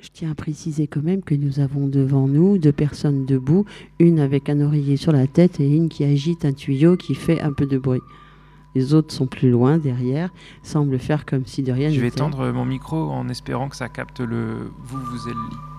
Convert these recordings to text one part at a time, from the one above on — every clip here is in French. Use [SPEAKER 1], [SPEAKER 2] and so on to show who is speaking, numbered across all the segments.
[SPEAKER 1] Je tiens à préciser quand même que nous avons devant nous deux personnes debout, une avec un oreiller sur la tête et une qui agite un tuyau qui fait un peu de bruit. Les autres sont plus loin, derrière, semblent faire comme si de rien
[SPEAKER 2] Je vais
[SPEAKER 1] n'était.
[SPEAKER 2] tendre mon micro en espérant que ça capte le vous, vous êtes le lit.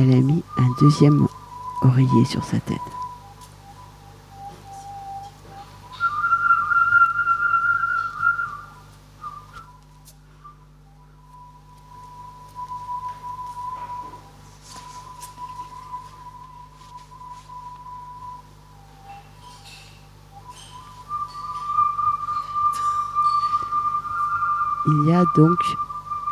[SPEAKER 1] Elle a mis un deuxième oreiller sur sa tête. Il y a donc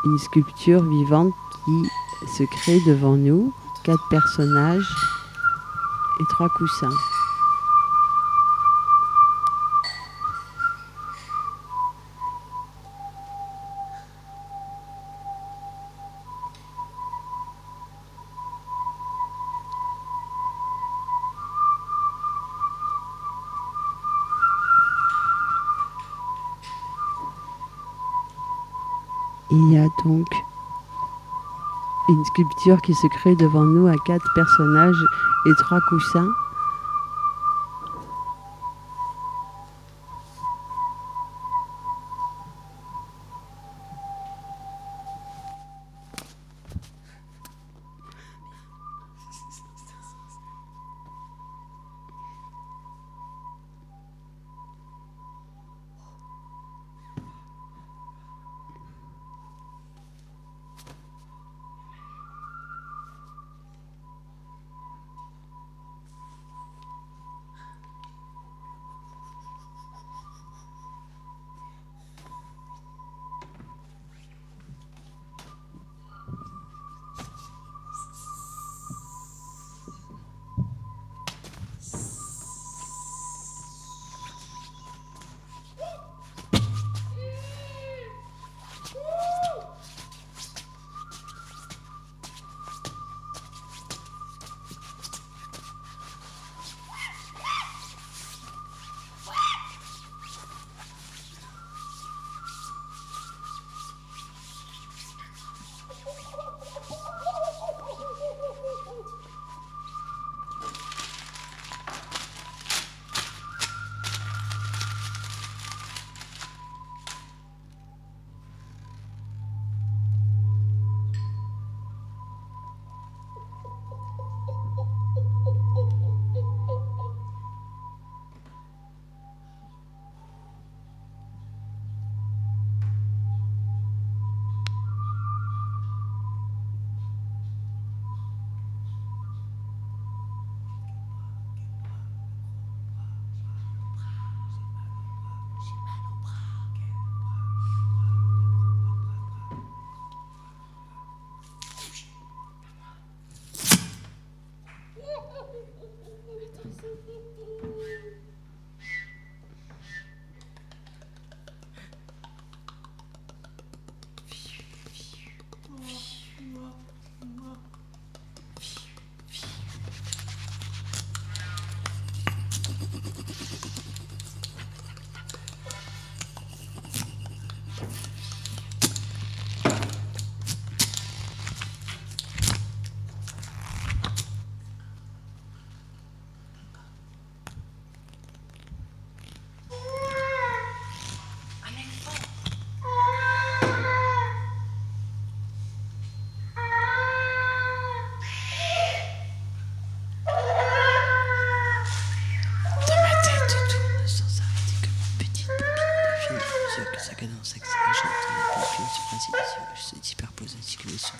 [SPEAKER 1] une sculpture vivante qui se crée devant nous, quatre personnages et trois coussins. Il y a donc une sculpture qui se crée devant nous à quatre personnages et trois coussins.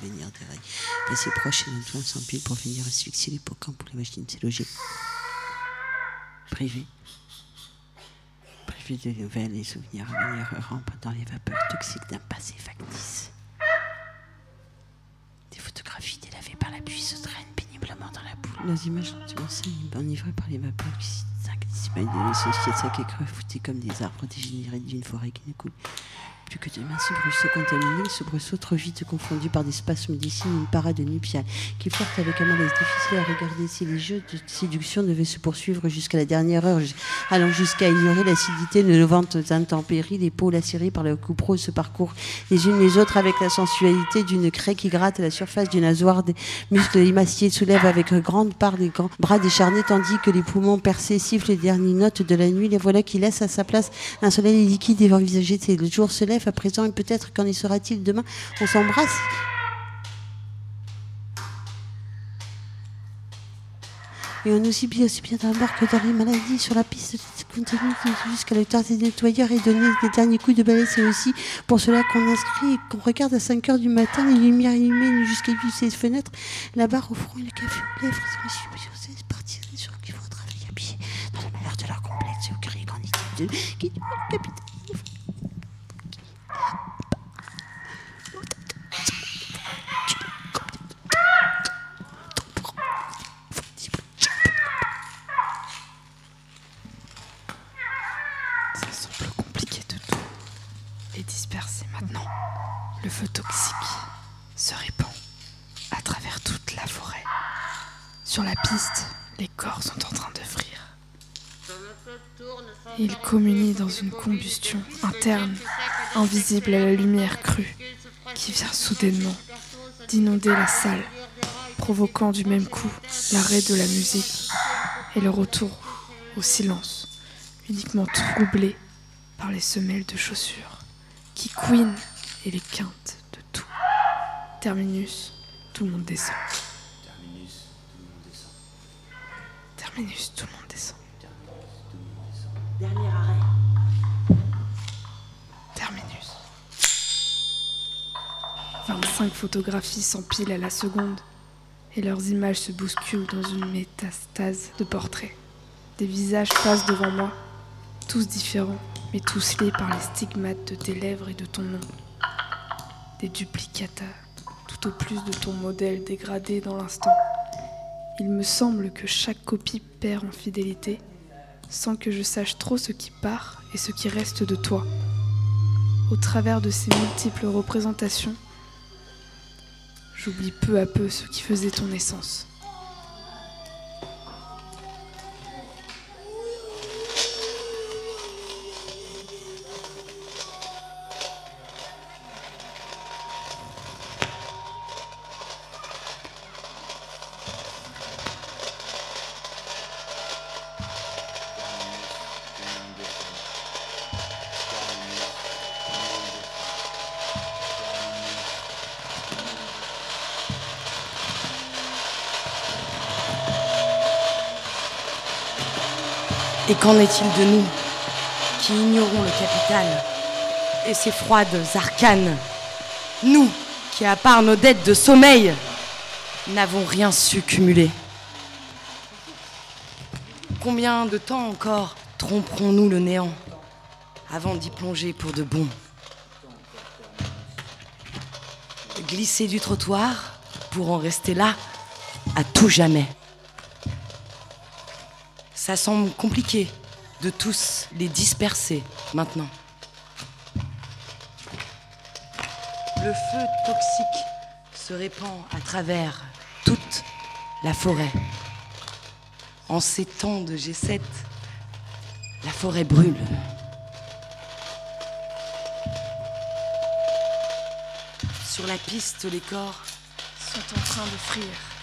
[SPEAKER 3] Les souvenirs des règles passés proches et tour sans pile pour venir asphyxier l'hippocampe pour les machines c'est logique. Privé. Privé de nouvelles et souvenirs à venir dans les vapeurs toxiques d'un passé factice. Des photographies délavées par la pluie se traînent péniblement dans la boule. Les images lentement saignent, enivrées par les vapeurs qui s'inquiètent de sociétés sacs et creux foutés comme des arbres dégénérés d'une forêt qui ne coule
[SPEAKER 1] Que de minces brusseaux contaminés, ce brusseau trop vite confondu par des spasmes signes, une parade nuptiale qui flirte avec un malaise difficile à regarder si les jeux de séduction devaient se poursuivre jusqu'à la dernière heure, allant jusqu'à ignorer l'acidité de nos ventes intempéries, les peaux lacérées par le coupro se parcourent les unes les autres avec la sensualité d'une craie qui gratte la surface du nasoir, des muscles émaciés soulèvent avec grande part les grands bras décharnés, tandis que les poumons percés sifflent les dernières notes de la nuit, les voilà qui laissent à sa place un soleil liquide et envisager le jour se lève à présent et peut-être qu'en y sera-t-il demain. On s'embrasse. Et on aussi bien, aussi bien d'abord que dans les maladies sur la piste continue jusqu'à le temps des nettoyeurs et donner des derniers coups de balai. C'est aussi pour cela qu'on inscrit et qu'on regarde à 5 heures du matin les lumières allumées jusqu'à ses fenêtres, la barre au front et le café aux lèvres. C'est parti sur qu'il faut travailler habillé dans la malheur de leur complexe au cri de qui le capitaine.
[SPEAKER 4] Le feu toxique se répand à travers toute la forêt. Sur la piste, les corps sont en train de frire. Ils communient dans une combustion interne, invisible à la lumière crue, qui vient soudainement d'inonder la salle, provoquant du même coup l'arrêt de la musique et le retour au silence, uniquement troublé par les semelles de chaussures qui couinent et les quintes de tout. Terminus, tout le monde descend. Terminus, tout le monde descend. Terminus, tout le monde descend. Dernier arrêt. Terminus. 25 photographies s'empilent à la seconde et leurs images se bousculent dans une métastase de portraits. Des visages passent devant moi, tous différents, mais tous liés par les stigmates de tes lèvres et de ton nom des duplicata, tout au plus de ton modèle dégradé dans l'instant. Il me semble que chaque copie perd en fidélité, sans que je sache trop ce qui part et ce qui reste de toi. Au travers de ces multiples représentations, j'oublie peu à peu ce qui faisait ton essence.
[SPEAKER 5] Et qu'en est-il de nous, qui ignorons le capital et ses froides arcanes Nous, qui, à part nos dettes de sommeil, n'avons rien su cumuler. Combien de temps encore tromperons-nous le néant avant d'y plonger pour de bon Glisser du trottoir pour en rester là à tout jamais. Ça semble compliqué de tous les disperser maintenant. Le feu toxique se répand à travers toute la forêt. En ces temps de G7, la forêt brûle. Sur la piste, les corps sont en train de frire.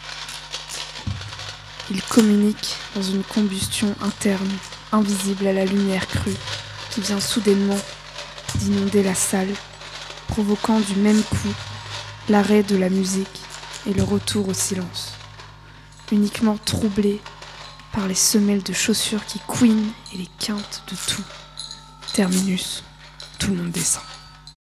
[SPEAKER 4] Ils communiquent dans une combustion interne, invisible à la lumière crue, qui vient soudainement d'inonder la salle, provoquant du même coup l'arrêt de la musique et le retour au silence, uniquement troublé par les semelles de chaussures qui couinent et les quintes de tout. Terminus, tout le monde descend.